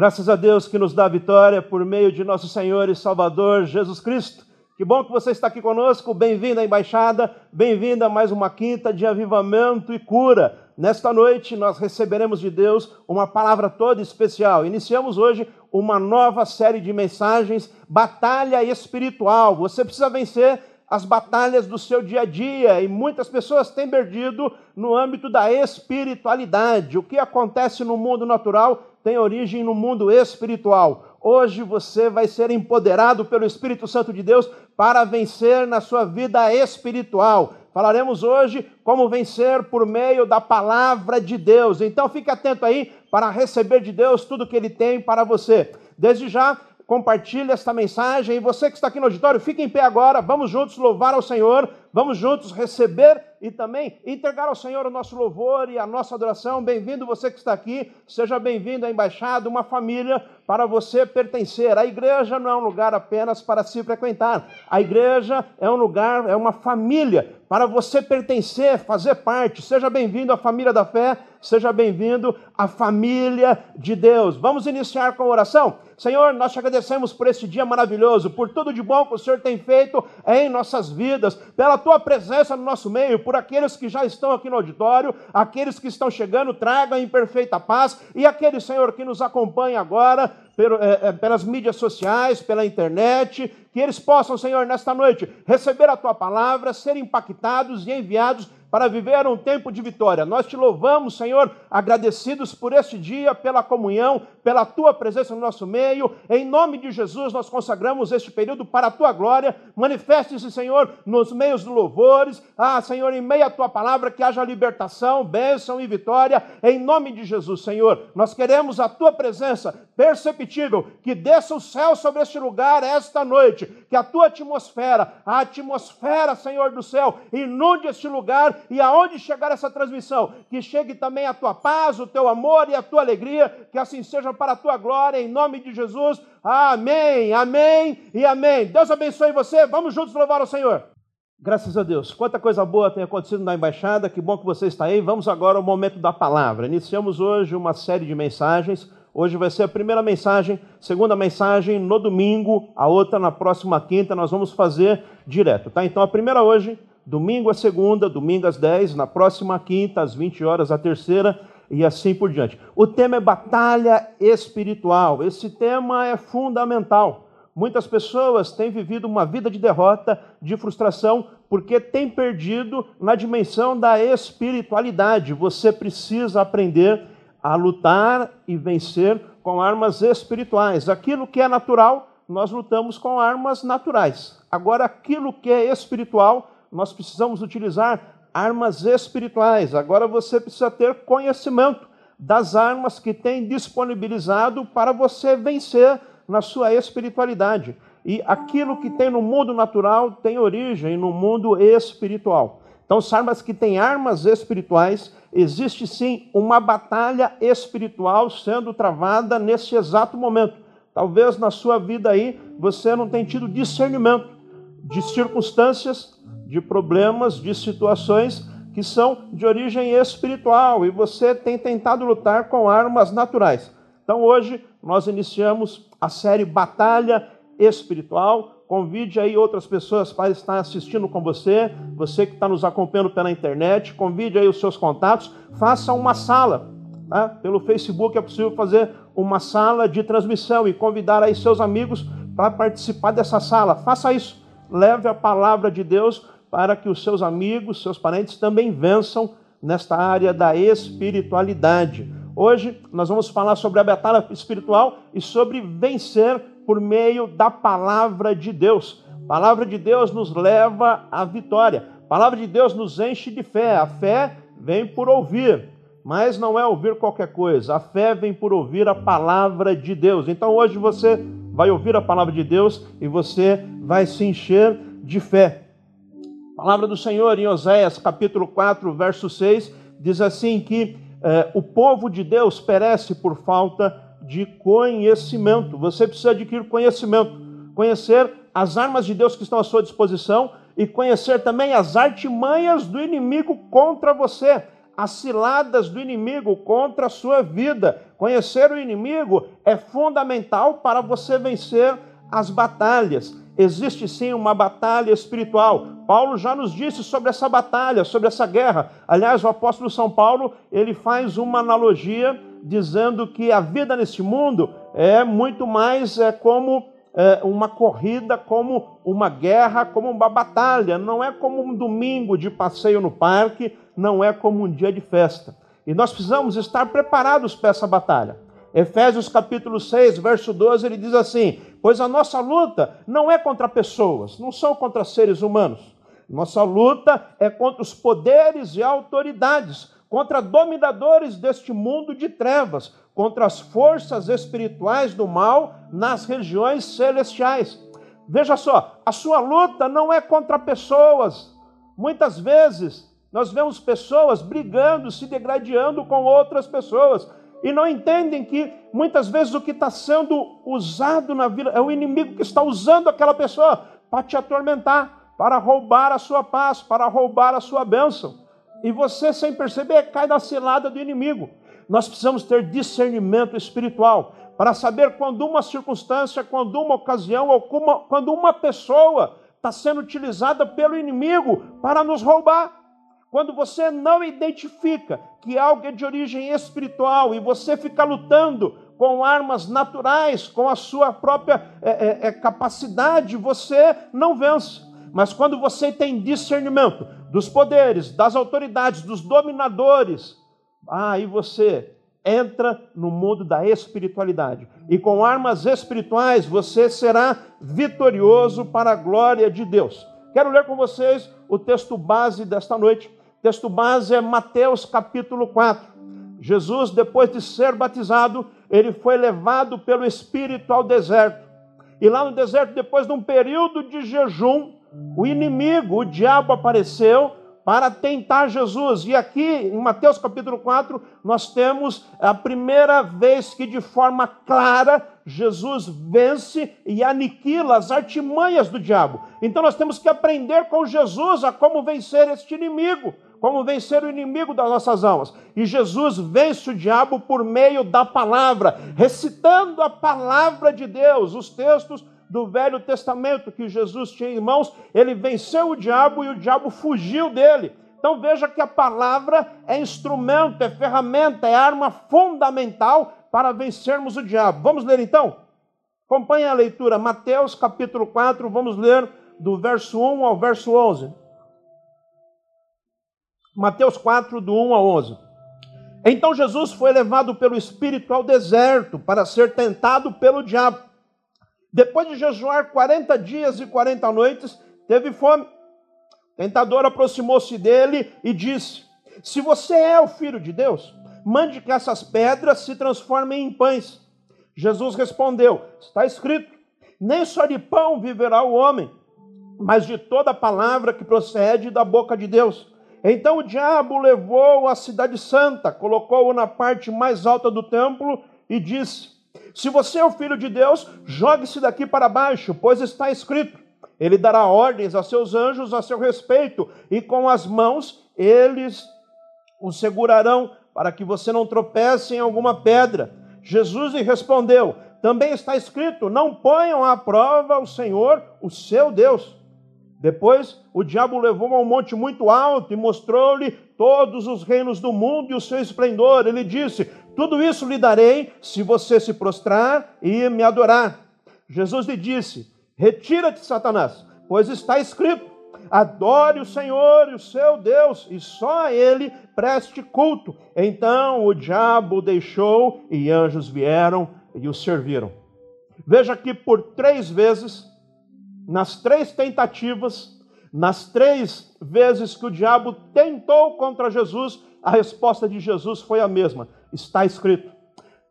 Graças a Deus que nos dá vitória por meio de nosso Senhor e Salvador Jesus Cristo. Que bom que você está aqui conosco. Bem-vindo à embaixada, bem-vindo a mais uma quinta de avivamento e cura. Nesta noite nós receberemos de Deus uma palavra toda especial. Iniciamos hoje uma nova série de mensagens, Batalha Espiritual. Você precisa vencer as batalhas do seu dia a dia e muitas pessoas têm perdido no âmbito da espiritualidade. O que acontece no mundo natural tem origem no mundo espiritual. Hoje você vai ser empoderado pelo Espírito Santo de Deus para vencer na sua vida espiritual. Falaremos hoje como vencer por meio da palavra de Deus. Então fique atento aí para receber de Deus tudo que ele tem para você. Desde já, compartilhe esta mensagem e você que está aqui no auditório, fique em pé agora. Vamos juntos louvar ao Senhor, vamos juntos receber e também entregar ao Senhor o nosso louvor e a nossa adoração. Bem-vindo você que está aqui, seja bem-vindo à embaixada, uma família para você pertencer. A igreja não é um lugar apenas para se frequentar. A igreja é um lugar, é uma família para você pertencer, fazer parte. Seja bem-vindo à família da fé, seja bem-vindo à família de Deus. Vamos iniciar com a oração. Senhor, nós te agradecemos por esse dia maravilhoso, por tudo de bom que o Senhor tem feito em nossas vidas, pela tua presença no nosso meio, por aqueles que já estão aqui no auditório, aqueles que estão chegando, tragam em perfeita paz, e aquele, Senhor, que nos acompanha agora, pelas mídias sociais, pela internet, que eles possam, Senhor, nesta noite, receber a tua palavra, ser impactados e enviados para viver um tempo de vitória. Nós te louvamos, Senhor, agradecidos por este dia, pela comunhão, pela tua presença no nosso meio. Em nome de Jesus, nós consagramos este período para a tua glória. Manifeste-se, Senhor, nos meios dos louvores. Ah, Senhor, em meio à tua palavra, que haja libertação, bênção e vitória. Em nome de Jesus, Senhor, nós queremos a tua presença perceptível, que desça o céu sobre este lugar esta noite, que a tua atmosfera, a atmosfera, Senhor do céu, inunde este lugar e aonde chegar essa transmissão, que chegue também a tua paz, o teu amor e a tua alegria, que assim seja para a tua glória, em nome de Jesus. Amém, amém e amém. Deus abençoe você. Vamos juntos louvar o Senhor. Graças a Deus. Quanta coisa boa tem acontecido na embaixada. Que bom que você está aí. Vamos agora ao momento da palavra. Iniciamos hoje uma série de mensagens. Hoje vai ser a primeira mensagem, segunda mensagem no domingo, a outra na próxima quinta. Nós vamos fazer direto, tá? Então a primeira hoje domingo a segunda, domingo às 10, na próxima quinta, às 20 horas, a terceira, e assim por diante. O tema é batalha espiritual. Esse tema é fundamental. Muitas pessoas têm vivido uma vida de derrota, de frustração, porque têm perdido na dimensão da espiritualidade. Você precisa aprender a lutar e vencer com armas espirituais. Aquilo que é natural, nós lutamos com armas naturais. Agora, aquilo que é espiritual, nós precisamos utilizar armas espirituais. Agora você precisa ter conhecimento das armas que tem disponibilizado para você vencer na sua espiritualidade. E aquilo que tem no mundo natural tem origem no mundo espiritual. Então, são armas que têm armas espirituais, existe sim uma batalha espiritual sendo travada nesse exato momento. Talvez na sua vida aí você não tenha tido discernimento de circunstâncias de problemas, de situações que são de origem espiritual e você tem tentado lutar com armas naturais. Então hoje nós iniciamos a série Batalha Espiritual. Convide aí outras pessoas para estar assistindo com você, você que está nos acompanhando pela internet, convide aí os seus contatos, faça uma sala. Tá? Pelo Facebook é possível fazer uma sala de transmissão e convidar aí seus amigos para participar dessa sala. Faça isso. Leve a palavra de Deus para que os seus amigos, seus parentes também vençam nesta área da espiritualidade. Hoje nós vamos falar sobre a batalha espiritual e sobre vencer por meio da palavra de Deus. A palavra de Deus nos leva à vitória. A palavra de Deus nos enche de fé. A fé vem por ouvir, mas não é ouvir qualquer coisa. A fé vem por ouvir a palavra de Deus. Então hoje você vai ouvir a palavra de Deus e você vai se encher de fé. A palavra do Senhor em Oséias, capítulo 4, verso 6, diz assim que eh, o povo de Deus perece por falta de conhecimento. Você precisa adquirir conhecimento, conhecer as armas de Deus que estão à sua disposição e conhecer também as artimanhas do inimigo contra você. As ciladas do inimigo contra a sua vida. Conhecer o inimigo é fundamental para você vencer as batalhas. Existe sim uma batalha espiritual. Paulo já nos disse sobre essa batalha, sobre essa guerra. Aliás, o apóstolo São Paulo, ele faz uma analogia dizendo que a vida nesse mundo é muito mais é como é, uma corrida, como uma guerra, como uma batalha. Não é como um domingo de passeio no parque, não é como um dia de festa. E nós precisamos estar preparados para essa batalha. Efésios capítulo 6, verso 12, ele diz assim: Pois a nossa luta não é contra pessoas, não são contra seres humanos. Nossa luta é contra os poderes e autoridades, contra dominadores deste mundo de trevas, contra as forças espirituais do mal nas regiões celestiais. Veja só, a sua luta não é contra pessoas. Muitas vezes nós vemos pessoas brigando, se degradando com outras pessoas e não entendem que muitas vezes o que está sendo usado na vida é o inimigo que está usando aquela pessoa para te atormentar, para roubar a sua paz, para roubar a sua bênção. E você, sem perceber, cai na cilada do inimigo. Nós precisamos ter discernimento espiritual para saber quando uma circunstância, quando uma ocasião ou quando uma pessoa está sendo utilizada pelo inimigo para nos roubar. Quando você não identifica que algo é de origem espiritual e você fica lutando com armas naturais, com a sua própria é, é, é capacidade, você não vence. Mas quando você tem discernimento dos poderes, das autoridades, dos dominadores, aí você entra no mundo da espiritualidade. E com armas espirituais você será vitorioso para a glória de Deus. Quero ler com vocês o texto base desta noite. Texto base é Mateus capítulo 4. Jesus, depois de ser batizado, ele foi levado pelo Espírito ao deserto. E lá no deserto, depois de um período de jejum, o inimigo, o diabo, apareceu para tentar Jesus. E aqui em Mateus capítulo 4, nós temos a primeira vez que de forma clara Jesus vence e aniquila as artimanhas do diabo. Então nós temos que aprender com Jesus a como vencer este inimigo, como vencer o inimigo das nossas almas. E Jesus vence o diabo por meio da palavra, recitando a palavra de Deus, os textos do Velho Testamento que Jesus tinha em mãos, ele venceu o diabo e o diabo fugiu dele. Então veja que a palavra é instrumento, é ferramenta, é arma fundamental para vencermos o diabo. Vamos ler então? Acompanhe a leitura, Mateus capítulo 4, vamos ler do verso 1 ao verso 11. Mateus 4, do 1 ao 11. Então Jesus foi levado pelo Espírito ao deserto para ser tentado pelo diabo. Depois de jejuar 40 dias e 40 noites, teve fome. O tentador aproximou-se dele e disse: Se você é o filho de Deus, mande que essas pedras se transformem em pães. Jesus respondeu: Está escrito: Nem só de pão viverá o homem, mas de toda palavra que procede da boca de Deus. Então o diabo levou a cidade santa, colocou-o na parte mais alta do templo e disse: se você é o filho de Deus, jogue-se daqui para baixo, pois está escrito: Ele dará ordens a seus anjos a seu respeito, e com as mãos eles o segurarão, para que você não tropece em alguma pedra. Jesus lhe respondeu: Também está escrito: Não ponham à prova o Senhor, o seu Deus. Depois o diabo levou a um monte muito alto e mostrou-lhe todos os reinos do mundo e o seu esplendor. Ele disse: tudo isso lhe darei se você se prostrar e me adorar. Jesus lhe disse: Retira-te, Satanás, pois está escrito: Adore o Senhor e o seu Deus, e só a ele preste culto. Então o diabo deixou e anjos vieram e o serviram. Veja que por três vezes, nas três tentativas, nas três vezes que o diabo tentou contra Jesus, a resposta de Jesus foi a mesma: está escrito.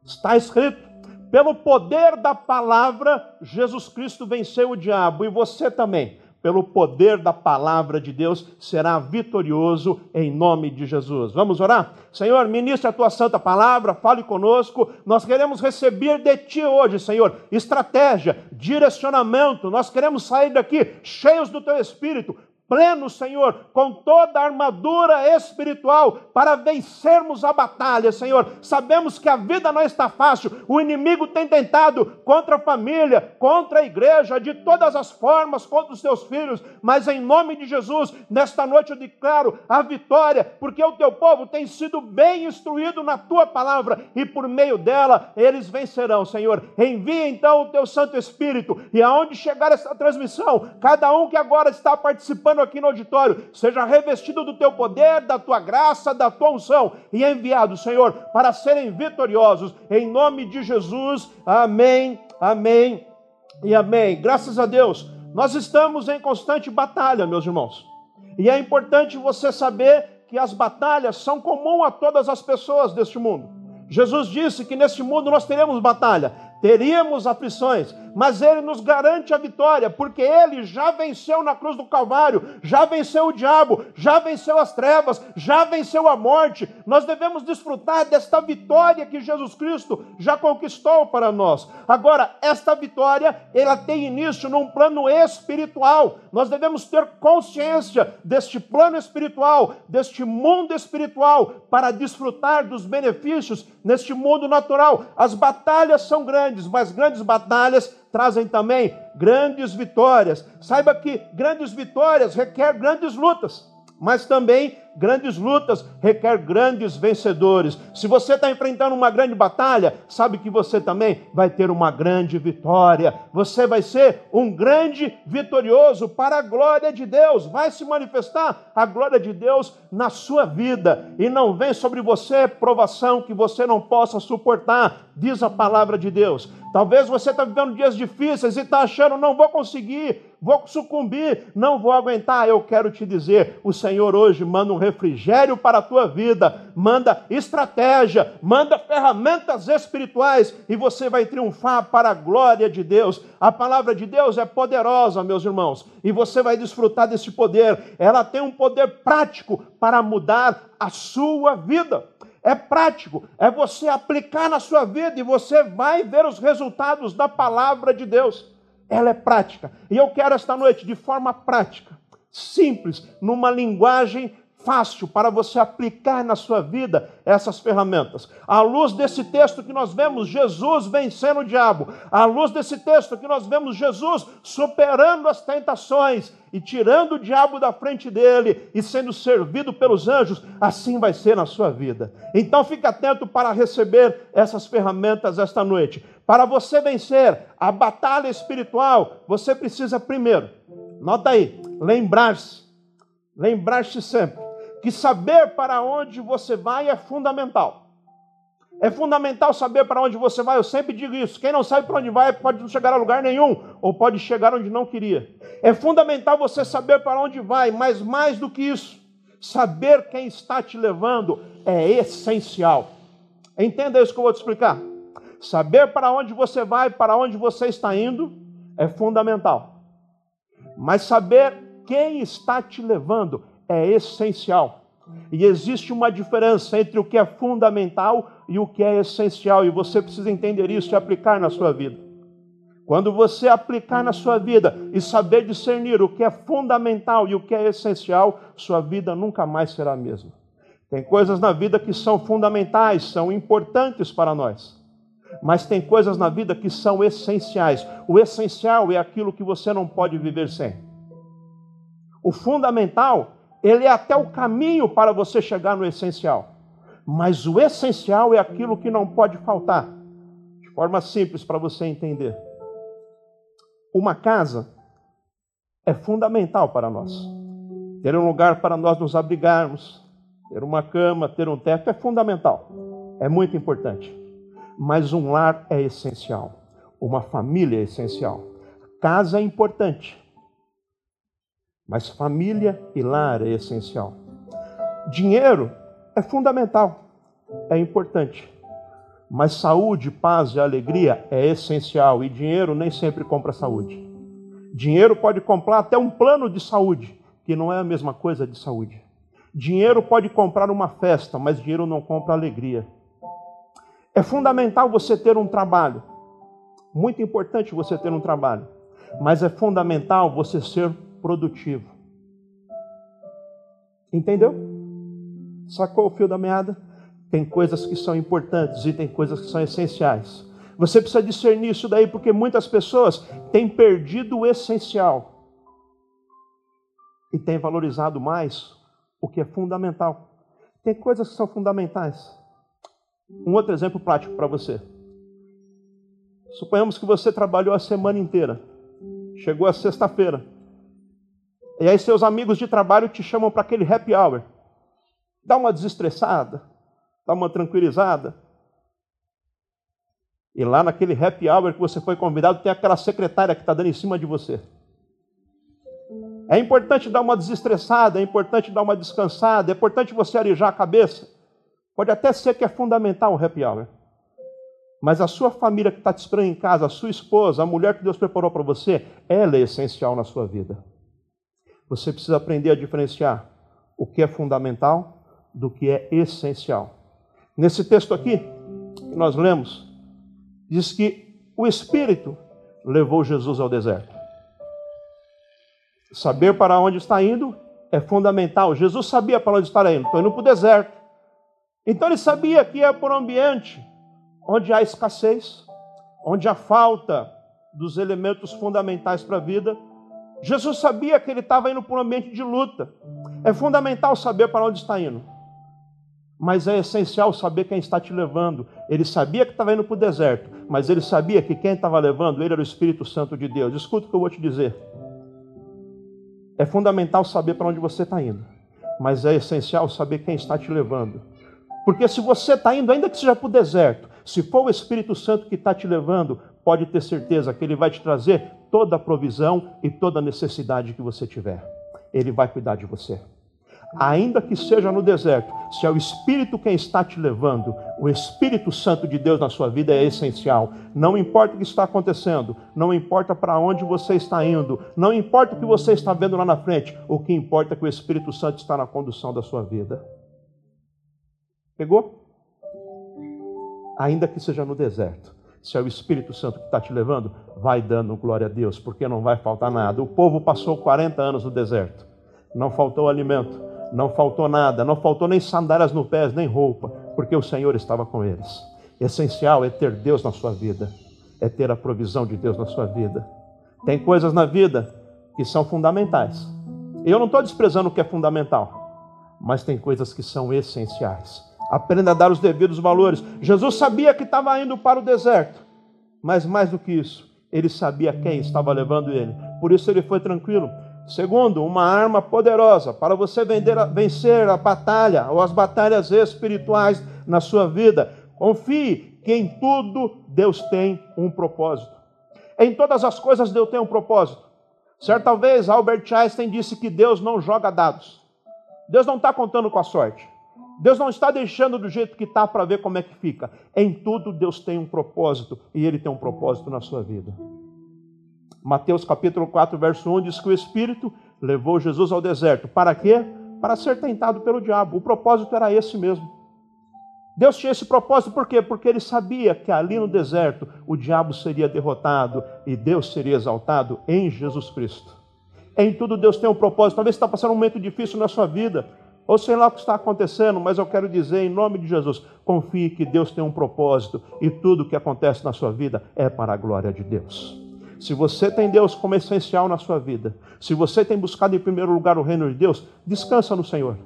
Está escrito. Pelo poder da palavra, Jesus Cristo venceu o diabo e você também. Pelo poder da palavra de Deus, será vitorioso em nome de Jesus. Vamos orar? Senhor, ministre a tua santa palavra, fale conosco. Nós queremos receber de ti hoje, Senhor, estratégia, direcionamento. Nós queremos sair daqui cheios do teu espírito, pleno, Senhor, com toda a armadura espiritual para vencermos a batalha, Senhor. Sabemos que a vida não está fácil, o inimigo tem tentado contra a família, contra a igreja, de todas as formas, contra os teus filhos, mas em nome de Jesus, nesta noite eu declaro a vitória, porque o teu povo tem sido bem instruído na tua palavra e por meio dela eles vencerão, Senhor. Envia então o teu Santo Espírito e aonde chegar essa transmissão, cada um que agora está participando aqui no auditório, seja revestido do teu poder, da tua graça, da tua unção e enviado, Senhor, para serem vitoriosos. Em nome de Jesus. Amém. Amém. E amém. Graças a Deus. Nós estamos em constante batalha, meus irmãos. E é importante você saber que as batalhas são comuns a todas as pessoas deste mundo. Jesus disse que neste mundo nós teremos batalha, teríamos aflições, mas Ele nos garante a vitória, porque Ele já venceu na cruz do Calvário, já venceu o diabo, já venceu as trevas, já venceu a morte. Nós devemos desfrutar desta vitória que Jesus Cristo já conquistou para nós. Agora, esta vitória, ela tem início num plano espiritual. Nós devemos ter consciência deste plano espiritual, deste mundo espiritual, para desfrutar dos benefícios neste mundo natural. As batalhas são grandes, mas grandes batalhas trazem também grandes vitórias. Saiba que grandes vitórias requer grandes lutas, mas também grandes lutas requer grandes vencedores. Se você está enfrentando uma grande batalha, sabe que você também vai ter uma grande vitória. Você vai ser um grande vitorioso para a glória de Deus. Vai se manifestar a glória de Deus na sua vida. E não vem sobre você provação que você não possa suportar, diz a palavra de Deus. Talvez você está vivendo dias difíceis e está achando, não vou conseguir, vou sucumbir, não vou aguentar. Eu quero te dizer: o Senhor hoje manda um refrigério para a tua vida, manda estratégia, manda ferramentas espirituais e você vai triunfar para a glória de Deus. A palavra de Deus é poderosa, meus irmãos, e você vai desfrutar desse poder. Ela tem um poder prático para mudar a sua vida é prático, é você aplicar na sua vida e você vai ver os resultados da palavra de Deus. Ela é prática. E eu quero esta noite, de forma prática, simples, numa linguagem fácil para você aplicar na sua vida essas ferramentas. À luz desse texto que nós vemos Jesus vencendo o diabo, à luz desse texto que nós vemos Jesus superando as tentações e tirando o diabo da frente dele e sendo servido pelos anjos, assim vai ser na sua vida. Então fique atento para receber essas ferramentas esta noite. Para você vencer a batalha espiritual, você precisa primeiro, nota aí, lembrar-se, lembrar-se sempre que saber para onde você vai é fundamental. É fundamental saber para onde você vai, eu sempre digo isso. Quem não sabe para onde vai pode não chegar a lugar nenhum, ou pode chegar onde não queria. É fundamental você saber para onde vai, mas mais do que isso, saber quem está te levando é essencial. Entenda isso que eu vou te explicar. Saber para onde você vai, para onde você está indo, é fundamental. Mas saber quem está te levando é essencial. E existe uma diferença entre o que é fundamental e o que é essencial, e você precisa entender isso e aplicar na sua vida. Quando você aplicar na sua vida e saber discernir o que é fundamental e o que é essencial, sua vida nunca mais será a mesma. Tem coisas na vida que são fundamentais, são importantes para nós. Mas tem coisas na vida que são essenciais. O essencial é aquilo que você não pode viver sem. O fundamental ele é até o caminho para você chegar no essencial. Mas o essencial é aquilo que não pode faltar. De forma simples para você entender. Uma casa é fundamental para nós. Ter um lugar para nós nos abrigarmos, ter uma cama, ter um teto é fundamental. É muito importante. Mas um lar é essencial. Uma família é essencial. Casa é importante mas família e lar é essencial. Dinheiro é fundamental, é importante. Mas saúde, paz e alegria é essencial e dinheiro nem sempre compra saúde. Dinheiro pode comprar até um plano de saúde, que não é a mesma coisa de saúde. Dinheiro pode comprar uma festa, mas dinheiro não compra alegria. É fundamental você ter um trabalho. Muito importante você ter um trabalho. Mas é fundamental você ser produtivo. Entendeu? Sacou o fio da meada? Tem coisas que são importantes e tem coisas que são essenciais. Você precisa discernir isso daí, porque muitas pessoas têm perdido o essencial e têm valorizado mais o que é fundamental. Tem coisas que são fundamentais. Um outro exemplo prático para você. Suponhamos que você trabalhou a semana inteira. Chegou a sexta-feira. E aí seus amigos de trabalho te chamam para aquele happy hour. Dá uma desestressada, dá uma tranquilizada. E lá naquele happy hour que você foi convidado, tem aquela secretária que está dando em cima de você. É importante dar uma desestressada, é importante dar uma descansada, é importante você arejar a cabeça. Pode até ser que é fundamental um happy hour. Mas a sua família que está te esperando em casa, a sua esposa, a mulher que Deus preparou para você, ela é essencial na sua vida. Você precisa aprender a diferenciar o que é fundamental do que é essencial. Nesse texto aqui, que nós lemos, diz que o Espírito levou Jesus ao deserto. Saber para onde está indo é fundamental. Jesus sabia para onde está indo. Estou indo para o deserto. Então ele sabia que ia por um ambiente onde há escassez, onde há falta dos elementos fundamentais para a vida. Jesus sabia que ele estava indo para um ambiente de luta. É fundamental saber para onde está indo. Mas é essencial saber quem está te levando. Ele sabia que estava indo para o deserto, mas ele sabia que quem estava levando ele era o Espírito Santo de Deus. Escuta o que eu vou te dizer. É fundamental saber para onde você está indo, mas é essencial saber quem está te levando. Porque se você está indo, ainda que seja para o deserto, se for o Espírito Santo que está te levando, pode ter certeza que ele vai te trazer toda a provisão e toda a necessidade que você tiver. Ele vai cuidar de você. Ainda que seja no deserto, se é o Espírito quem está te levando, o Espírito Santo de Deus na sua vida é essencial. Não importa o que está acontecendo, não importa para onde você está indo, não importa o que você está vendo lá na frente, o que importa é que o Espírito Santo está na condução da sua vida. Pegou? Ainda que seja no deserto, se é o Espírito Santo que está te levando, vai dando glória a Deus, porque não vai faltar nada. O povo passou 40 anos no deserto, não faltou alimento, não faltou nada, não faltou nem sandálias no pés, nem roupa, porque o Senhor estava com eles. Essencial é ter Deus na sua vida, é ter a provisão de Deus na sua vida. Tem coisas na vida que são fundamentais. Eu não estou desprezando o que é fundamental, mas tem coisas que são essenciais. Aprenda a dar os devidos valores. Jesus sabia que estava indo para o deserto, mas mais do que isso, ele sabia quem estava levando ele. Por isso ele foi tranquilo. Segundo, uma arma poderosa para você vencer a batalha ou as batalhas espirituais na sua vida. Confie que em tudo Deus tem um propósito. Em todas as coisas Deus tem um propósito. Certa vez Albert Einstein disse que Deus não joga dados. Deus não está contando com a sorte. Deus não está deixando do jeito que está para ver como é que fica. Em tudo Deus tem um propósito e Ele tem um propósito na sua vida. Mateus capítulo 4, verso 1 diz que o Espírito levou Jesus ao deserto. Para quê? Para ser tentado pelo diabo. O propósito era esse mesmo. Deus tinha esse propósito por quê? Porque ele sabia que ali no deserto o diabo seria derrotado e Deus seria exaltado em Jesus Cristo. Em tudo Deus tem um propósito. Talvez você está passando um momento difícil na sua vida ou sei lá o que está acontecendo, mas eu quero dizer em nome de Jesus: confie que Deus tem um propósito e tudo o que acontece na sua vida é para a glória de Deus. Se você tem Deus como essencial na sua vida, se você tem buscado em primeiro lugar o reino de Deus, descansa no Senhor.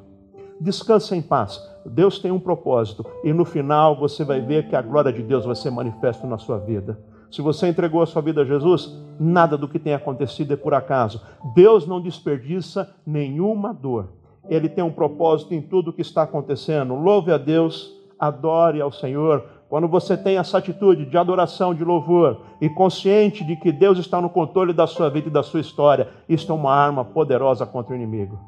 Descansa em paz. Deus tem um propósito e no final você vai ver que a glória de Deus vai ser manifesta na sua vida. Se você entregou a sua vida a Jesus, nada do que tem acontecido é por acaso. Deus não desperdiça nenhuma dor ele tem um propósito em tudo que está acontecendo. Louve a Deus, adore ao Senhor. Quando você tem essa atitude de adoração, de louvor, e consciente de que Deus está no controle da sua vida e da sua história, isto é uma arma poderosa contra o inimigo.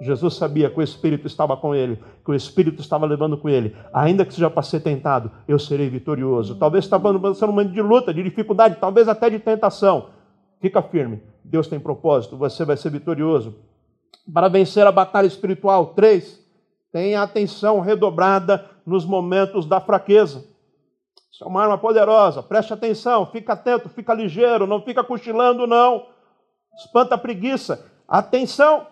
Jesus sabia que o Espírito estava com ele, que o Espírito estava levando com ele. Ainda que seja para ser tentado, eu serei vitorioso. Talvez está passando um momento de luta, de dificuldade, talvez até de tentação. Fica firme. Deus tem propósito, você vai ser vitorioso. Para vencer a batalha espiritual, três, tenha atenção redobrada nos momentos da fraqueza. Isso é uma arma poderosa. Preste atenção, fica atento, fica ligeiro, não fica cochilando, não. Espanta a preguiça. Atenção,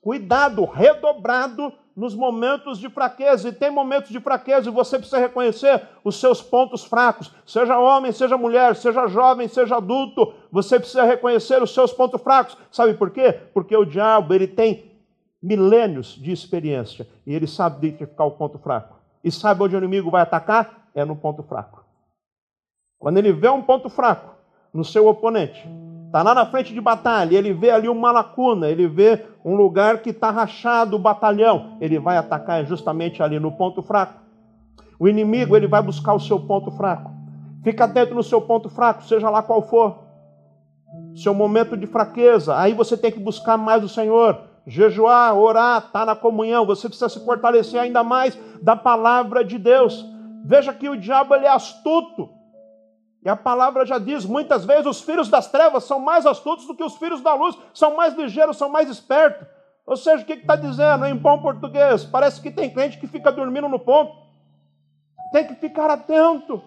cuidado redobrado nos momentos de fraqueza. E tem momentos de fraqueza e você precisa reconhecer os seus pontos fracos. Seja homem, seja mulher, seja jovem, seja adulto, você precisa reconhecer os seus pontos fracos. Sabe por quê? Porque o diabo, ele tem milênios de experiência e ele sabe identificar o ponto fraco. E sabe onde o inimigo vai atacar? É no ponto fraco. Quando ele vê um ponto fraco no seu oponente, está lá na frente de batalha, ele vê ali uma lacuna, ele vê um lugar que está rachado o batalhão, ele vai atacar justamente ali no ponto fraco. O inimigo ele vai buscar o seu ponto fraco. Fica atento no seu ponto fraco, seja lá qual for. Seu momento de fraqueza, aí você tem que buscar mais o Senhor, jejuar, orar, estar tá na comunhão. Você precisa se fortalecer ainda mais da palavra de Deus. Veja que o diabo ele é astuto. E a palavra já diz: muitas vezes os filhos das trevas são mais astutos do que os filhos da luz, são mais ligeiros, são mais espertos. Ou seja, o que está dizendo em bom português? Parece que tem crente que fica dormindo no ponto. Tem que ficar atento.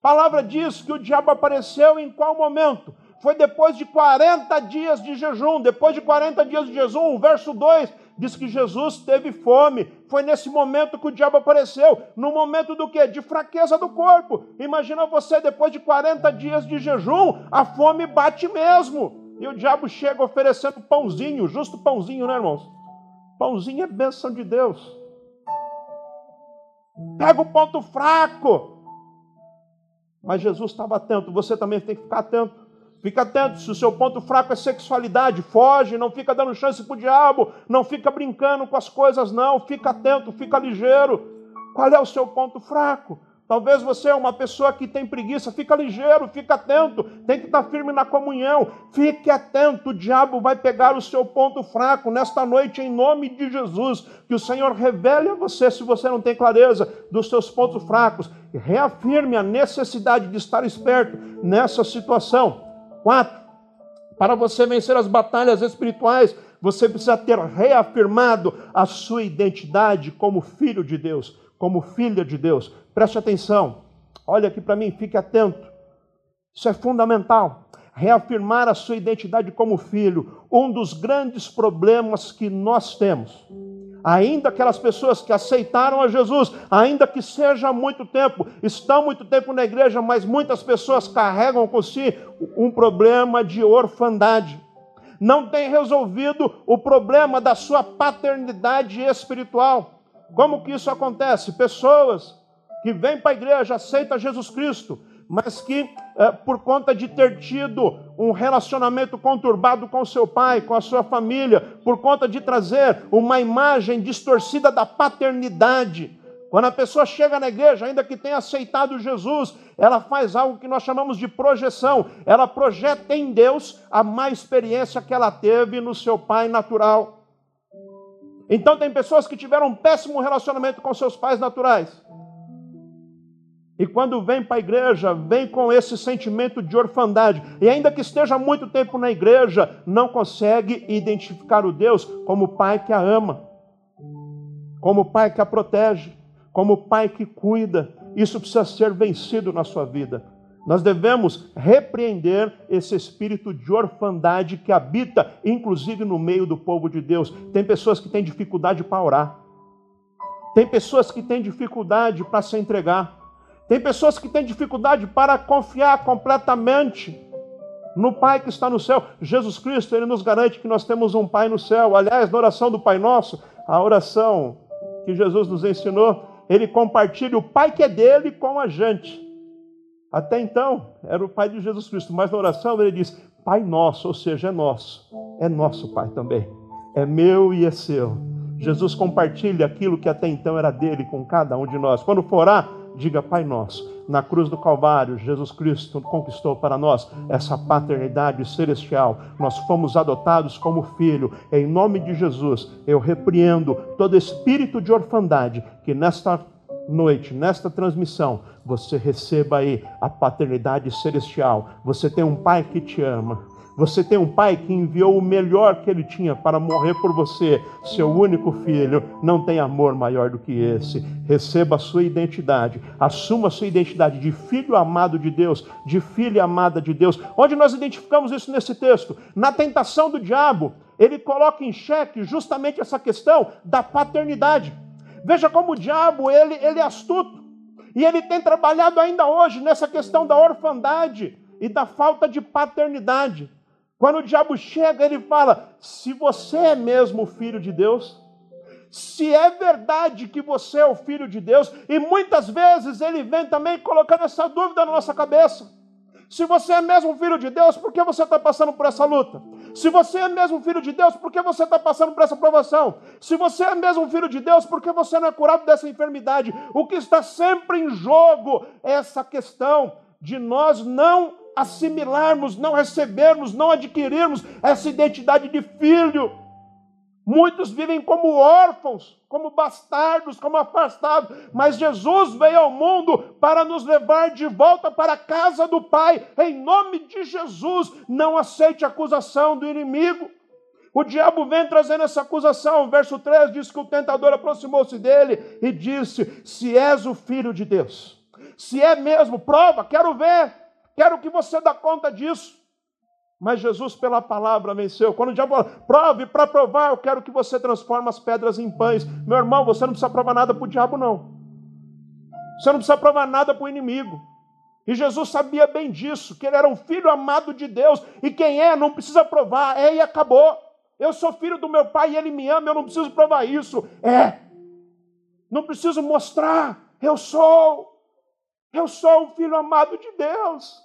A palavra diz que o diabo apareceu em qual momento? Foi depois de 40 dias de jejum. Depois de 40 dias de jejum, o verso 2 diz que Jesus teve fome. Foi nesse momento que o diabo apareceu. No momento do quê? De fraqueza do corpo. Imagina você, depois de 40 dias de jejum, a fome bate mesmo. E o diabo chega oferecendo pãozinho, justo pãozinho, né, irmãos? Pãozinho é bênção de Deus. Pega o ponto fraco. Mas Jesus estava atento, você também tem que ficar atento. Fica atento, se o seu ponto fraco é sexualidade, foge, não fica dando chance para o diabo, não fica brincando com as coisas, não. Fica atento, fica ligeiro. Qual é o seu ponto fraco? Talvez você é uma pessoa que tem preguiça, fica ligeiro, fica atento, tem que estar firme na comunhão, fique atento, o diabo vai pegar o seu ponto fraco nesta noite, em nome de Jesus. Que o Senhor revele a você, se você não tem clareza dos seus pontos fracos, reafirme a necessidade de estar esperto nessa situação. Quatro, para você vencer as batalhas espirituais, você precisa ter reafirmado a sua identidade como filho de Deus, como filha de Deus. Preste atenção, olha aqui para mim, fique atento. Isso é fundamental. Reafirmar a sua identidade como filho, um dos grandes problemas que nós temos ainda aquelas pessoas que aceitaram a Jesus, ainda que seja muito tempo, estão muito tempo na igreja, mas muitas pessoas carregam com si um problema de orfandade. Não tem resolvido o problema da sua paternidade espiritual. Como que isso acontece? Pessoas que vêm para a igreja, aceitam Jesus Cristo, mas que, eh, por conta de ter tido um relacionamento conturbado com seu pai, com a sua família, por conta de trazer uma imagem distorcida da paternidade, quando a pessoa chega na igreja, ainda que tenha aceitado Jesus, ela faz algo que nós chamamos de projeção. Ela projeta em Deus a má experiência que ela teve no seu pai natural. Então, tem pessoas que tiveram um péssimo relacionamento com seus pais naturais. E quando vem para a igreja, vem com esse sentimento de orfandade. E ainda que esteja muito tempo na igreja, não consegue identificar o Deus como pai que a ama, como pai que a protege, como pai que cuida. Isso precisa ser vencido na sua vida. Nós devemos repreender esse espírito de orfandade que habita, inclusive no meio do povo de Deus. Tem pessoas que têm dificuldade para orar. Tem pessoas que têm dificuldade para se entregar. Tem pessoas que têm dificuldade para confiar completamente no Pai que está no céu. Jesus Cristo, ele nos garante que nós temos um Pai no céu. Aliás, na oração do Pai Nosso, a oração que Jesus nos ensinou, ele compartilha o Pai que é dele com a gente. Até então, era o Pai de Jesus Cristo, mas na oração ele diz: Pai nosso, ou seja, é nosso. É nosso Pai também. É meu e é seu. Jesus compartilha aquilo que até então era dele com cada um de nós. Quando for orar, diga Pai Nosso. Na cruz do Calvário, Jesus Cristo conquistou para nós essa paternidade celestial. Nós fomos adotados como filho. Em nome de Jesus, eu repreendo todo espírito de orfandade que nesta noite, nesta transmissão, você receba aí a paternidade celestial. Você tem um Pai que te ama você tem um pai que enviou o melhor que ele tinha para morrer por você, seu único filho. Não tem amor maior do que esse. Receba a sua identidade, assuma a sua identidade de filho amado de Deus, de filha amada de Deus. Onde nós identificamos isso nesse texto? Na tentação do diabo, ele coloca em xeque justamente essa questão da paternidade. Veja como o diabo ele, ele é astuto. E ele tem trabalhado ainda hoje nessa questão da orfandade e da falta de paternidade. Quando o diabo chega, ele fala: se você é mesmo filho de Deus, se é verdade que você é o filho de Deus, e muitas vezes ele vem também colocando essa dúvida na nossa cabeça. Se você é mesmo filho de Deus, por que você está passando por essa luta? Se você é mesmo filho de Deus, por que você está passando por essa provação? Se você é mesmo filho de Deus, por que você não é curado dessa enfermidade? O que está sempre em jogo é essa questão de nós não assimilarmos, não recebermos, não adquirirmos essa identidade de filho. Muitos vivem como órfãos, como bastardos, como afastados, mas Jesus veio ao mundo para nos levar de volta para a casa do Pai. Em nome de Jesus, não aceite a acusação do inimigo. O diabo vem trazendo essa acusação. O verso 3 diz que o tentador aproximou-se dele e disse: Se és o filho de Deus, se é mesmo, prova, quero ver, quero que você dê conta disso. Mas Jesus, pela palavra, venceu. Quando o diabo fala, prove, para provar, eu quero que você transforme as pedras em pães. Meu irmão, você não precisa provar nada para o diabo, não. Você não precisa provar nada para o inimigo. E Jesus sabia bem disso, que ele era um filho amado de Deus. E quem é, não precisa provar, é e acabou. Eu sou filho do meu pai e ele me ama, eu não preciso provar isso. É. Não preciso mostrar, eu sou. Eu sou um filho amado de Deus.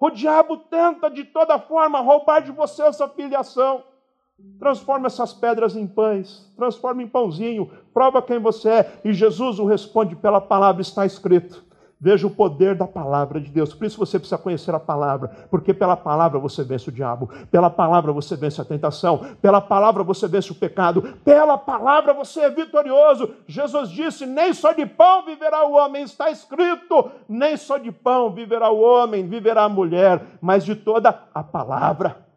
O diabo tenta de toda forma roubar de você essa filiação. Transforma essas pedras em pães, transforma em pãozinho, prova quem você é. E Jesus o responde pela palavra, está escrito. Veja o poder da palavra de Deus. Por isso você precisa conhecer a palavra, porque pela palavra você vence o diabo, pela palavra você vence a tentação, pela palavra você vence o pecado, pela palavra você é vitorioso. Jesus disse: Nem só de pão viverá o homem, está escrito: nem só de pão viverá o homem, viverá a mulher, mas de toda a palavra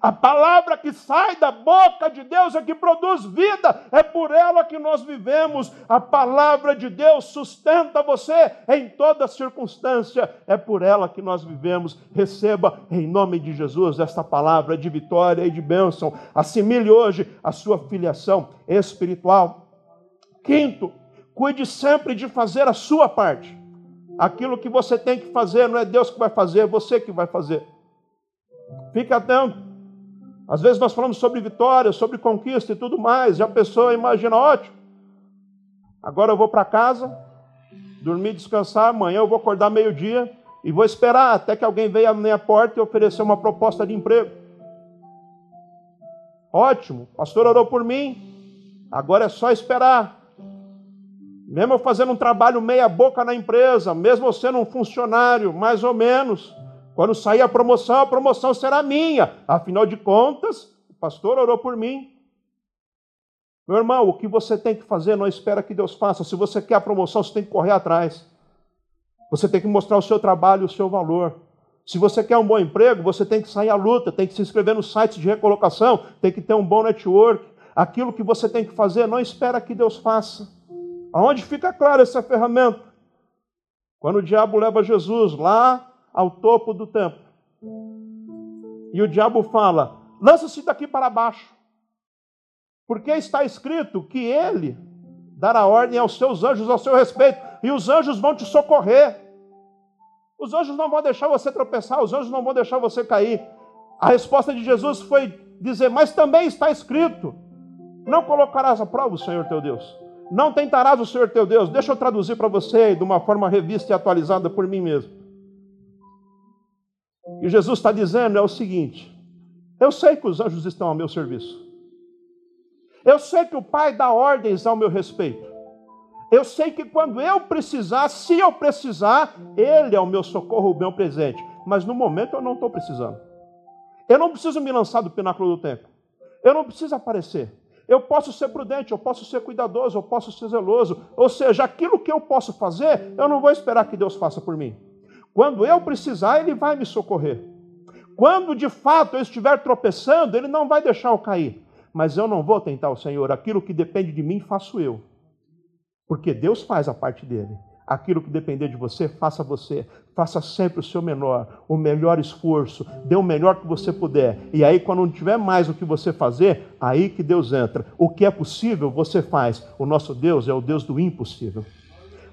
a palavra que sai da boca de Deus é que produz vida, é por ela que nós vivemos. A palavra de Deus sustenta você em toda circunstância, é por ela que nós vivemos. Receba em nome de Jesus esta palavra de vitória e de bênção. Assimile hoje a sua filiação espiritual. Quinto, cuide sempre de fazer a sua parte. Aquilo que você tem que fazer não é Deus que vai fazer, é você que vai fazer. Fique atento. Às vezes nós falamos sobre vitória, sobre conquista e tudo mais, e a pessoa imagina, ótimo, agora eu vou para casa, dormir, descansar, amanhã eu vou acordar meio-dia e vou esperar até que alguém venha à minha porta e oferecer uma proposta de emprego. Ótimo, o pastor orou por mim, agora é só esperar. Mesmo eu fazendo um trabalho meia boca na empresa, mesmo eu sendo um funcionário, mais ou menos, quando sair a promoção, a promoção será minha. Afinal de contas, o pastor orou por mim. Meu irmão, o que você tem que fazer, não espera que Deus faça. Se você quer a promoção, você tem que correr atrás. Você tem que mostrar o seu trabalho, o seu valor. Se você quer um bom emprego, você tem que sair à luta, tem que se inscrever nos sites de recolocação, tem que ter um bom network. Aquilo que você tem que fazer, não espera que Deus faça. Aonde fica claro essa ferramenta? Quando o diabo leva Jesus lá ao topo do templo. E o diabo fala: lança-se daqui para baixo, porque está escrito que ele dará ordem aos seus anjos ao seu respeito, e os anjos vão te socorrer. Os anjos não vão deixar você tropeçar, os anjos não vão deixar você cair. A resposta de Jesus foi dizer: Mas também está escrito: Não colocarás à prova o Senhor teu Deus. Não tentarás o Senhor teu Deus. Deixa eu traduzir para você de uma forma revista e atualizada por mim mesmo. E Jesus está dizendo é o seguinte: eu sei que os anjos estão ao meu serviço. Eu sei que o Pai dá ordens ao meu respeito. Eu sei que quando eu precisar, se eu precisar, Ele é o meu socorro, o meu presente. Mas no momento eu não estou precisando. Eu não preciso me lançar do pináculo do templo. Eu não preciso aparecer. Eu posso ser prudente, eu posso ser cuidadoso, eu posso ser zeloso. Ou seja, aquilo que eu posso fazer, eu não vou esperar que Deus faça por mim. Quando eu precisar, Ele vai me socorrer. Quando de fato eu estiver tropeçando, Ele não vai deixar eu cair. Mas eu não vou tentar o Senhor. Aquilo que depende de mim, faço eu. Porque Deus faz a parte dele. Aquilo que depender de você, faça você. Faça sempre o seu menor, o melhor esforço. Dê o melhor que você puder. E aí, quando não tiver mais o que você fazer, aí que Deus entra. O que é possível, você faz. O nosso Deus é o Deus do impossível.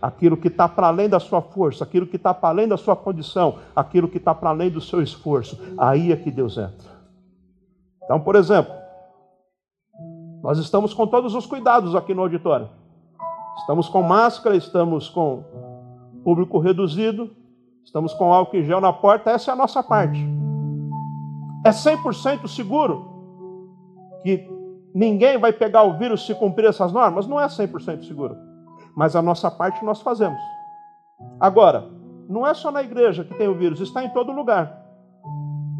Aquilo que está para além da sua força, aquilo que está para além da sua condição, aquilo que está para além do seu esforço, aí é que Deus entra. Então, por exemplo, nós estamos com todos os cuidados aqui no auditório. Estamos com máscara, estamos com público reduzido, estamos com álcool em gel na porta, essa é a nossa parte. É 100% seguro que ninguém vai pegar o vírus se cumprir essas normas? Não é 100% seguro. Mas a nossa parte nós fazemos. Agora, não é só na igreja que tem o vírus, está em todo lugar.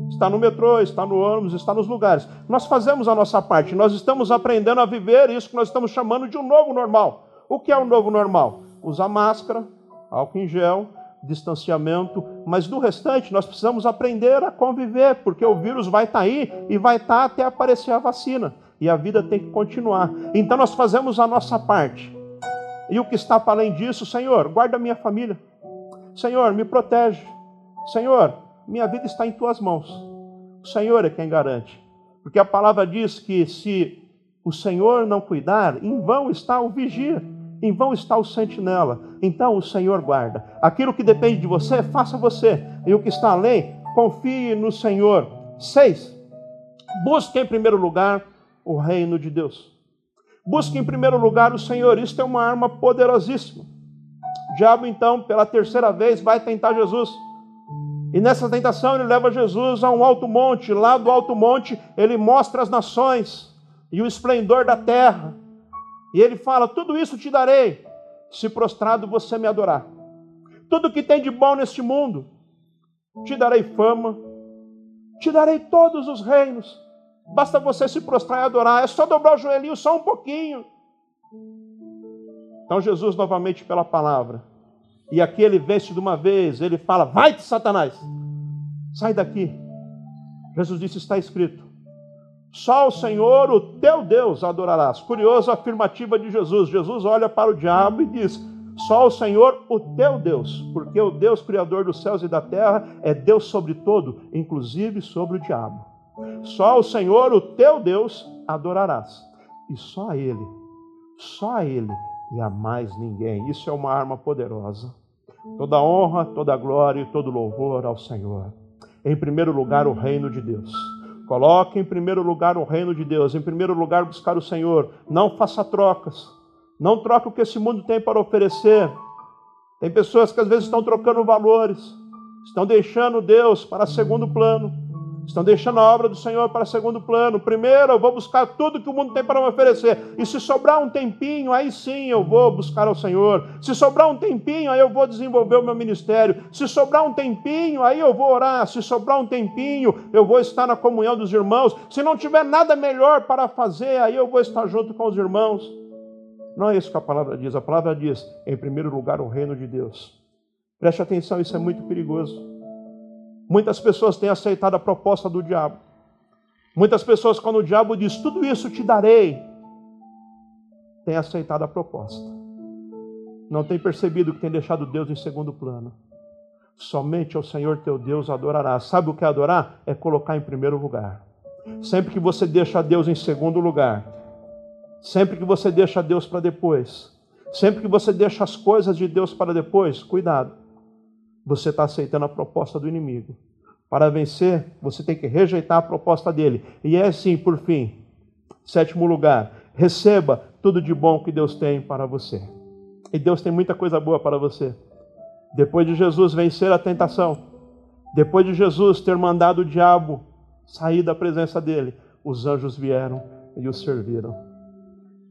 Está no metrô, está no ônibus, está nos lugares. Nós fazemos a nossa parte, nós estamos aprendendo a viver isso que nós estamos chamando de um novo normal. O que é o novo normal? Usar máscara, álcool em gel, distanciamento, mas do restante nós precisamos aprender a conviver, porque o vírus vai estar tá aí e vai estar tá até aparecer a vacina, e a vida tem que continuar. Então nós fazemos a nossa parte. E o que está para além disso, Senhor, guarda minha família. Senhor, me protege. Senhor, minha vida está em tuas mãos. O Senhor é quem garante. Porque a palavra diz que se o Senhor não cuidar, em vão está o vigia em vão está o sentinela. Então o Senhor guarda. Aquilo que depende de você, faça você. E o que está além, confie no Senhor. Seis, busque em primeiro lugar o reino de Deus. Busque em primeiro lugar o Senhor. Isto é uma arma poderosíssima. O diabo, então, pela terceira vez, vai tentar Jesus. E nessa tentação ele leva Jesus a um alto monte. Lá do alto monte ele mostra as nações e o esplendor da terra. E ele fala: Tudo isso te darei, se prostrado você me adorar. Tudo que tem de bom neste mundo, te darei fama, te darei todos os reinos. Basta você se prostrar e adorar, é só dobrar o joelhinho só um pouquinho. Então Jesus novamente pela palavra. E aqui ele vence de uma vez, ele fala: Vai-te, Satanás, sai daqui. Jesus disse: Está escrito: só o Senhor, o teu Deus, adorarás. Curiosa afirmativa de Jesus. Jesus olha para o diabo e diz: Só o Senhor, o teu Deus, porque o Deus Criador dos céus e da terra é Deus sobre todo, inclusive sobre o diabo. Só o Senhor, o teu Deus, adorarás. E só a Ele, só a Ele e a mais ninguém. Isso é uma arma poderosa. Toda honra, toda glória e todo louvor ao Senhor. Em primeiro lugar, o reino de Deus. Coloque em primeiro lugar o reino de Deus, em primeiro lugar buscar o Senhor. Não faça trocas. Não troque o que esse mundo tem para oferecer. Tem pessoas que às vezes estão trocando valores, estão deixando Deus para segundo plano. Estão deixando a obra do Senhor para segundo plano. Primeiro, eu vou buscar tudo que o mundo tem para me oferecer. E se sobrar um tempinho, aí sim eu vou buscar ao Senhor. Se sobrar um tempinho, aí eu vou desenvolver o meu ministério. Se sobrar um tempinho, aí eu vou orar. Se sobrar um tempinho, eu vou estar na comunhão dos irmãos. Se não tiver nada melhor para fazer, aí eu vou estar junto com os irmãos. Não é isso que a palavra diz. A palavra diz, em primeiro lugar, o reino de Deus. Preste atenção, isso é muito perigoso. Muitas pessoas têm aceitado a proposta do diabo. Muitas pessoas, quando o diabo diz tudo isso te darei, têm aceitado a proposta. Não tem percebido que tem deixado Deus em segundo plano. Somente ao Senhor teu Deus adorarás. Sabe o que é adorar? É colocar em primeiro lugar. Sempre que você deixa Deus em segundo lugar, sempre que você deixa Deus para depois, sempre que você deixa as coisas de Deus para depois, cuidado você está aceitando a proposta do inimigo. Para vencer, você tem que rejeitar a proposta dele. E é assim, por fim, sétimo lugar, receba tudo de bom que Deus tem para você. E Deus tem muita coisa boa para você. Depois de Jesus vencer a tentação, depois de Jesus ter mandado o diabo sair da presença dele, os anjos vieram e o serviram.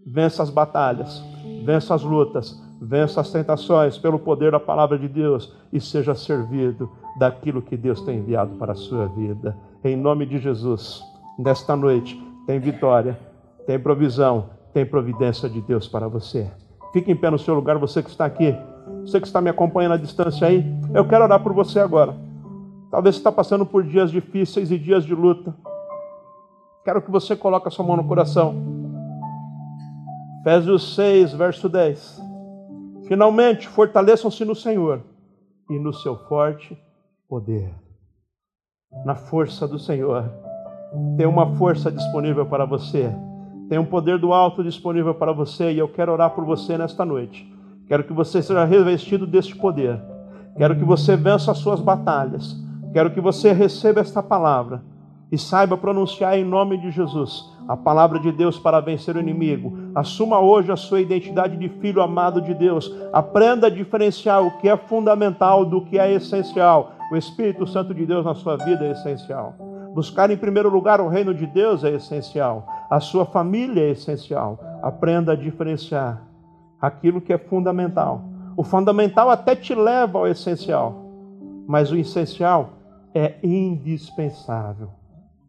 Vença as batalhas, vença as lutas, vença as tentações pelo poder da palavra de Deus e seja servido daquilo que Deus tem enviado para a sua vida. Em nome de Jesus, nesta noite, tem vitória, tem provisão, tem providência de Deus para você. Fique em pé no seu lugar, você que está aqui, você que está me acompanhando à distância aí, eu quero orar por você agora. Talvez você está passando por dias difíceis e dias de luta. Quero que você coloque a sua mão no coração. Efésios 6, verso 10. Finalmente, fortaleçam-se no Senhor e no seu forte poder. Na força do Senhor. Tem uma força disponível para você. Tem um poder do alto disponível para você e eu quero orar por você nesta noite. Quero que você seja revestido deste poder. Quero que você vença as suas batalhas. Quero que você receba esta palavra e saiba pronunciar em nome de Jesus a palavra de Deus para vencer o inimigo. Assuma hoje a sua identidade de filho amado de Deus. Aprenda a diferenciar o que é fundamental do que é essencial. O Espírito Santo de Deus na sua vida é essencial. Buscar em primeiro lugar o reino de Deus é essencial. A sua família é essencial. Aprenda a diferenciar aquilo que é fundamental. O fundamental até te leva ao essencial, mas o essencial é indispensável.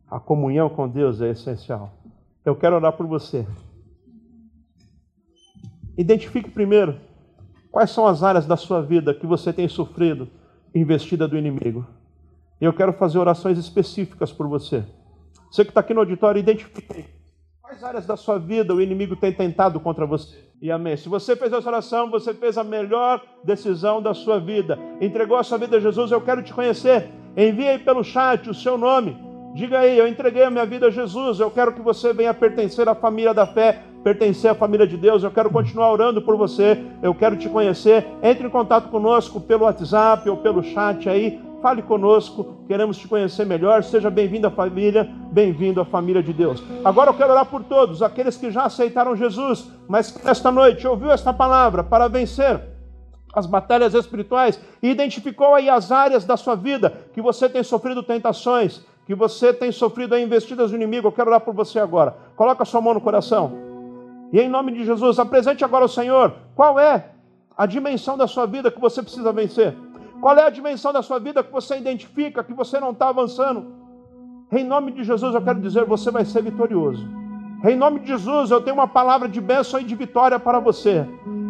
A comunhão com Deus é essencial. Eu quero orar por você. Identifique primeiro quais são as áreas da sua vida que você tem sofrido investida do inimigo. Eu quero fazer orações específicas por você. Você que está aqui no auditório, identifique quais áreas da sua vida o inimigo tem tentado contra você. E amém. Se você fez essa oração, você fez a melhor decisão da sua vida. Entregou a sua vida a Jesus, eu quero te conhecer. Envie aí pelo chat o seu nome Diga aí, eu entreguei a minha vida a Jesus, eu quero que você venha pertencer à família da fé, pertencer à família de Deus, eu quero continuar orando por você, eu quero te conhecer. Entre em contato conosco pelo WhatsApp ou pelo chat aí, fale conosco, queremos te conhecer melhor. Seja bem-vindo à família, bem-vindo à família de Deus. Agora eu quero orar por todos, aqueles que já aceitaram Jesus, mas que esta noite ouviu esta palavra para vencer as batalhas espirituais e identificou aí as áreas da sua vida que você tem sofrido tentações, que você tem sofrido a investidas do inimigo, eu quero orar por você agora. Coloca a sua mão no coração. E em nome de Jesus, apresente agora ao Senhor qual é a dimensão da sua vida que você precisa vencer. Qual é a dimensão da sua vida que você identifica que você não está avançando? Em nome de Jesus, eu quero dizer, você vai ser vitorioso. Em nome de Jesus, eu tenho uma palavra de bênção e de vitória para você.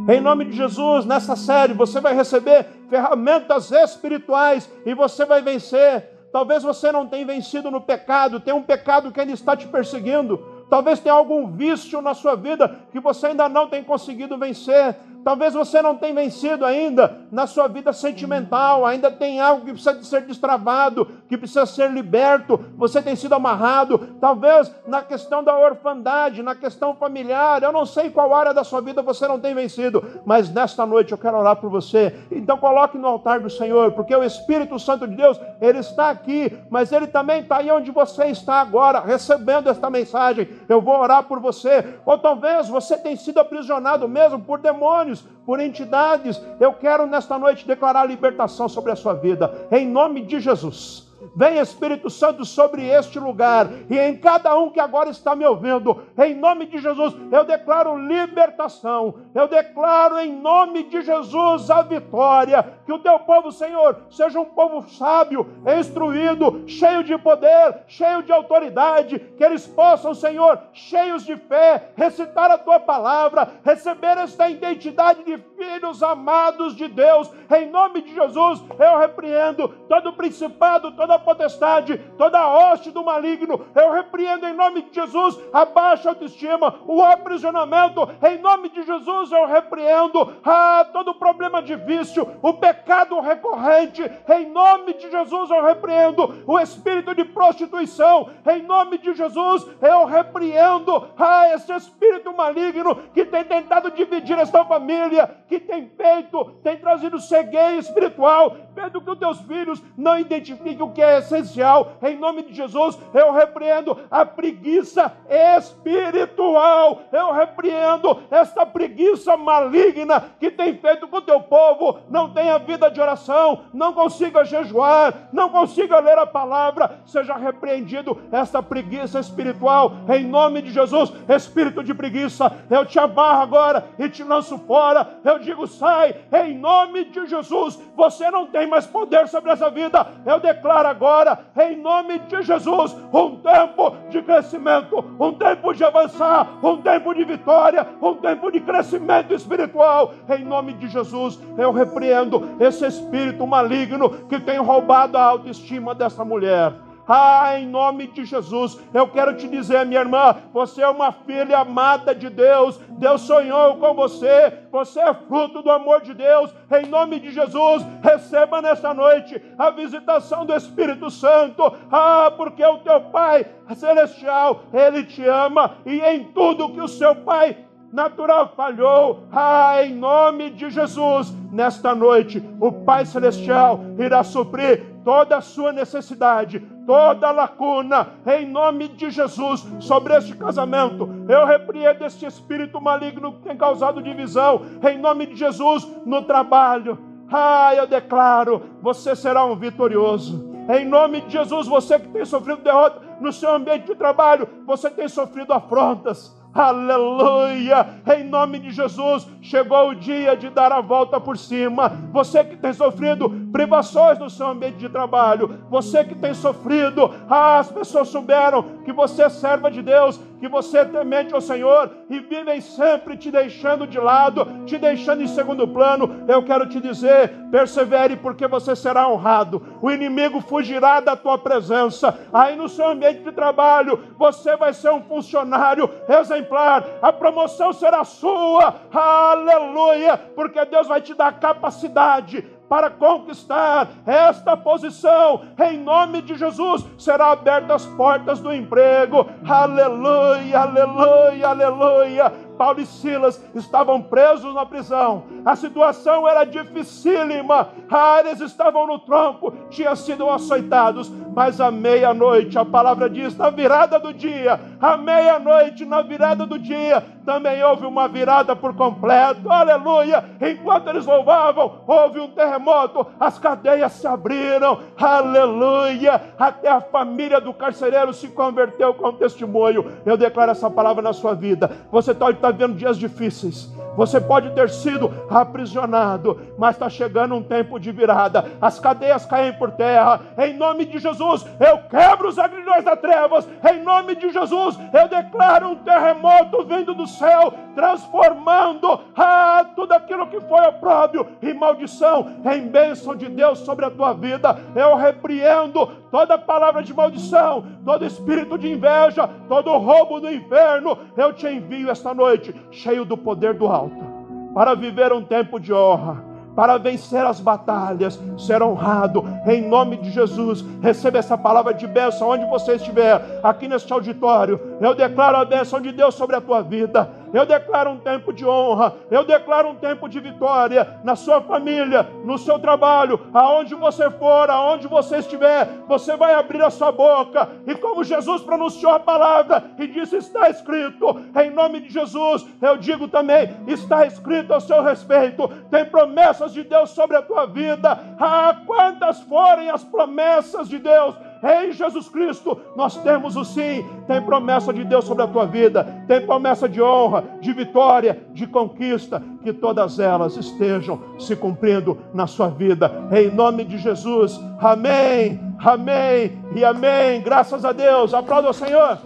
Em nome de Jesus, nessa série, você vai receber ferramentas espirituais e você vai vencer Talvez você não tenha vencido no pecado, tem um pecado que ainda está te perseguindo. Talvez tenha algum vício na sua vida que você ainda não tem conseguido vencer. Talvez você não tenha vencido ainda na sua vida sentimental, ainda tem algo que precisa ser destravado, que precisa ser liberto, você tem sido amarrado. Talvez na questão da orfandade, na questão familiar, eu não sei qual área da sua vida você não tem vencido, mas nesta noite eu quero orar por você. Então coloque no altar do Senhor, porque o Espírito Santo de Deus, ele está aqui, mas ele também está aí onde você está agora, recebendo esta mensagem. Eu vou orar por você. Ou talvez você tenha sido aprisionado mesmo por demônios por entidades. Eu quero nesta noite declarar libertação sobre a sua vida, em nome de Jesus. Vem Espírito Santo sobre este lugar e em cada um que agora está me ouvindo, em nome de Jesus, eu declaro libertação, eu declaro em nome de Jesus a vitória. Que o teu povo, Senhor, seja um povo sábio, instruído, cheio de poder, cheio de autoridade, que eles possam, Senhor, cheios de fé, recitar a tua palavra, receber esta identidade de filhos amados de Deus, em nome de Jesus, eu repreendo todo principado, toda potestade, toda hoste do maligno, eu repreendo em nome de Jesus a baixa autoestima, o aprisionamento, em nome de Jesus eu repreendo ah, todo problema de vício, o pecado recorrente, em nome de Jesus eu repreendo o espírito de prostituição, em nome de Jesus eu repreendo ah, esse espírito maligno que tem tentado dividir esta família, que tem feito, tem trazido cegueira espiritual, vendo que os teus filhos não identifiquem o que é essencial. Em nome de Jesus, eu repreendo a preguiça espiritual. Eu repreendo esta preguiça maligna que tem feito com o teu povo não tenha vida de oração, não consiga jejuar, não consiga ler a palavra. Seja repreendido esta preguiça espiritual. Em nome de Jesus, espírito de preguiça, eu te amarro agora e te lanço fora. Eu digo, sai, em nome de Jesus. Você não tem mais poder sobre essa vida. Eu declaro agora, em nome de Jesus, um tempo de crescimento, um tempo de avançar, um tempo de vitória, um tempo de crescimento espiritual. Em nome de Jesus, eu repreendo esse espírito maligno que tem roubado a autoestima dessa mulher. Ah, em nome de Jesus, eu quero te dizer, minha irmã, você é uma filha amada de Deus. Deus sonhou com você. Você é fruto do amor de Deus. Em nome de Jesus, receba nessa noite a visitação do Espírito Santo. Ah, porque o teu Pai celestial, ele te ama e em tudo que o seu Pai natural falhou. Ah, em nome de Jesus, nesta noite, o Pai Celestial irá suprir toda a sua necessidade, toda a lacuna, em nome de Jesus, sobre este casamento. Eu repreendo este espírito maligno que tem causado divisão, em nome de Jesus, no trabalho. Ah, eu declaro, você será um vitorioso. Em nome de Jesus, você que tem sofrido derrota no seu ambiente de trabalho, você tem sofrido afrontas. Aleluia! Em nome de Jesus, chegou o dia de dar a volta por cima. Você que tem sofrido privações no seu ambiente de trabalho, você que tem sofrido, ah, as pessoas souberam que você é serva de Deus, que você temente ao Senhor e vivem sempre te deixando de lado, te deixando em segundo plano. Eu quero te dizer, persevere porque você será honrado. O inimigo fugirá da tua presença. Aí no seu ambiente de trabalho, você vai ser um funcionário exemplar. A promoção será sua. Aleluia! Porque Deus vai te dar capacidade para conquistar esta posição, em nome de Jesus, será abertas as portas do emprego. Aleluia, aleluia, aleluia. Paulo e Silas estavam presos na prisão. A situação era dificílima. Ah, eles estavam no tronco, tinham sido açoitados. Mas à meia-noite, a palavra diz, na virada do dia, à meia-noite, na virada do dia, também houve uma virada por completo. Aleluia! Enquanto eles louvavam, houve um terremoto, as cadeias se abriram. Aleluia! Até a família do carcereiro se converteu com testemunho. Eu declaro essa palavra na sua vida. Você pode está vivendo dias difíceis. Você pode ter sido aprisionado, mas está chegando um tempo de virada. As cadeias caem por terra. Em nome de Jesus, eu quebro os agrilhões das trevas. Em nome de Jesus, eu declaro um terremoto vindo do céu, transformando ah, tudo aquilo que foi opróbio e maldição em bênção de Deus sobre a tua vida. Eu repreendo toda palavra de maldição, todo espírito de inveja, todo roubo do inferno. Eu te envio esta noite, cheio do poder do alto para viver um tempo de honra, para vencer as batalhas, ser honrado em nome de Jesus. Receba essa palavra de bênção onde você estiver, aqui neste auditório. Eu declaro a bênção de Deus sobre a tua vida. Eu declaro um tempo de honra, eu declaro um tempo de vitória na sua família, no seu trabalho, aonde você for, aonde você estiver, você vai abrir a sua boca e como Jesus pronunciou a palavra e disse está escrito, em nome de Jesus, eu digo também, está escrito a seu respeito, tem promessas de Deus sobre a tua vida. Ah, quantas forem as promessas de Deus em Jesus Cristo, nós temos o sim. Tem promessa de Deus sobre a tua vida, tem promessa de honra, de vitória, de conquista, que todas elas estejam se cumprindo na sua vida. Em nome de Jesus, amém, amém e amém. Graças a Deus, aplauda o Senhor.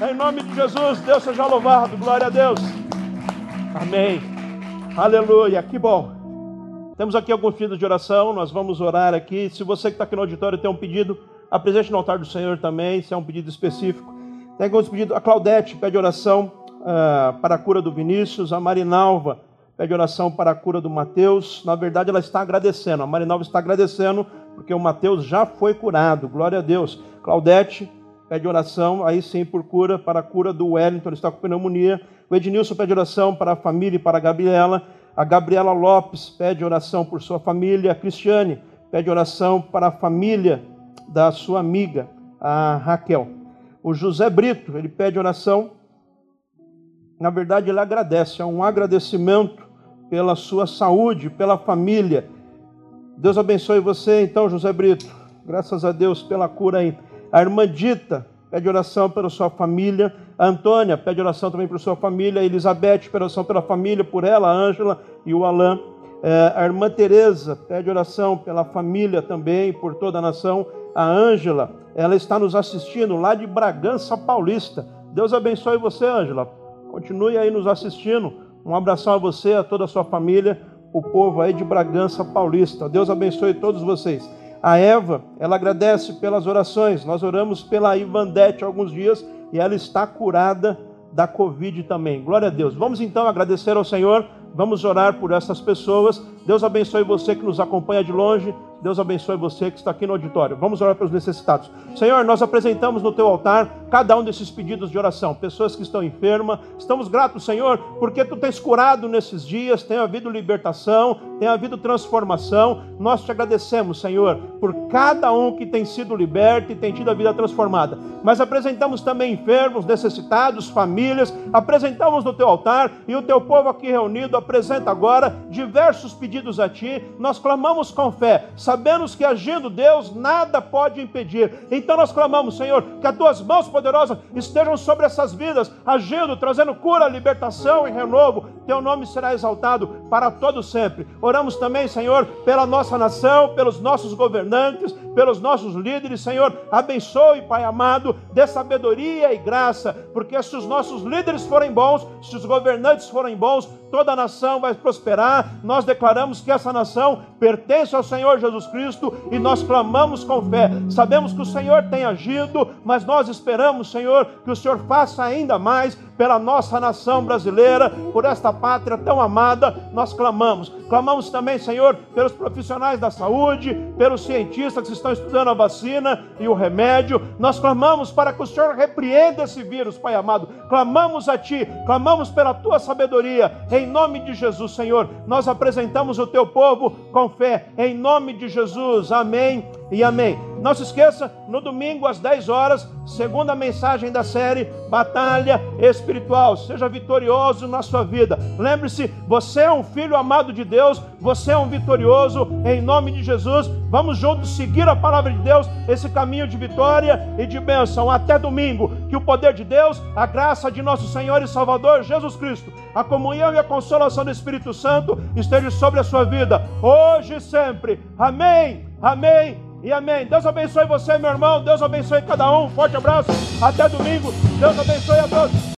Em nome de Jesus, Deus seja louvado, glória a Deus. Amém, aleluia, que bom. Temos aqui alguns pedidos de oração, nós vamos orar aqui. Se você que está aqui no auditório tem um pedido, apresente no altar do Senhor também, se é um pedido específico. Tem alguns pedidos. A Claudete pede oração uh, para a cura do Vinícius. A Marinalva pede oração para a cura do Mateus. Na verdade, ela está agradecendo. A Marinalva está agradecendo porque o Mateus já foi curado. Glória a Deus. Claudete pede oração, aí sim, por cura, para a cura do Wellington, ele está com pneumonia. O Ednilson pede oração para a família e para a Gabriela. A Gabriela Lopes pede oração por sua família. A Cristiane pede oração para a família da sua amiga, a Raquel. O José Brito, ele pede oração. Na verdade, ele agradece, é um agradecimento pela sua saúde, pela família. Deus abençoe você, então, José Brito. Graças a Deus pela cura aí. A irmã Dita pede oração pela sua família. A Antônia pede oração também pela sua família. A Elizabeth pede oração pela família, por ela, a Ângela e o Alain. É, a irmã Teresa pede oração pela família também, por toda a nação a Ângela, ela está nos assistindo lá de Bragança Paulista. Deus abençoe você, Ângela. Continue aí nos assistindo. Um abração a você, a toda a sua família, o povo aí de Bragança Paulista. Deus abençoe todos vocês. A Eva, ela agradece pelas orações. Nós oramos pela Ivandete há alguns dias e ela está curada da Covid também. Glória a Deus. Vamos então agradecer ao Senhor. Vamos orar por essas pessoas. Deus abençoe você que nos acompanha de longe. Deus abençoe você que está aqui no auditório. Vamos orar pelos necessitados. Senhor, nós apresentamos no teu altar cada um desses pedidos de oração. Pessoas que estão enfermas. Estamos gratos, Senhor, porque tu tens curado nesses dias, tem havido libertação, tem havido transformação. Nós te agradecemos, Senhor, por cada um que tem sido liberto e tem tido a vida transformada. Mas apresentamos também enfermos, necessitados, famílias. Apresentamos no teu altar e o teu povo aqui reunido apresenta agora diversos pedidos a ti. Nós clamamos com fé sabemos que agindo Deus, nada pode impedir. Então nós clamamos, Senhor, que as tuas mãos poderosas estejam sobre essas vidas, agindo, trazendo cura, libertação e renovo. Teu nome será exaltado para todo sempre. Oramos também, Senhor, pela nossa nação, pelos nossos governantes, pelos nossos líderes, Senhor. Abençoe, Pai amado, dê sabedoria e graça, porque se os nossos líderes forem bons, se os governantes forem bons, toda a nação vai prosperar. Nós declaramos que essa nação pertence ao Senhor Jesus Cristo e nós clamamos com fé. Sabemos que o Senhor tem agido, mas nós esperamos, Senhor, que o Senhor faça ainda mais pela nossa nação brasileira, por esta pátria tão amada, nós clamamos. Clamamos também, Senhor, pelos profissionais da saúde, pelos cientistas que estão estudando a vacina e o remédio. Nós clamamos para que o Senhor repreenda esse vírus, Pai amado. Clamamos a Ti, clamamos pela Tua sabedoria, em nome de Jesus, Senhor. Nós apresentamos o Teu povo com fé, em nome de Jesus. Amém e amém. Não se esqueça, no domingo às 10 horas, segunda mensagem da série Batalha Espiritual. Seja vitorioso na sua vida. Lembre-se, você é um filho amado de Deus, você é um vitorioso em nome de Jesus. Vamos juntos seguir a palavra de Deus, esse caminho de vitória e de bênção. Até domingo. Que o poder de Deus, a graça de nosso Senhor e Salvador Jesus Cristo, a comunhão e a consolação do Espírito Santo esteja sobre a sua vida, hoje e sempre. Amém. Amém e amém. Deus abençoe você, meu irmão. Deus abençoe cada um. Forte abraço. Até domingo. Deus abençoe a todos.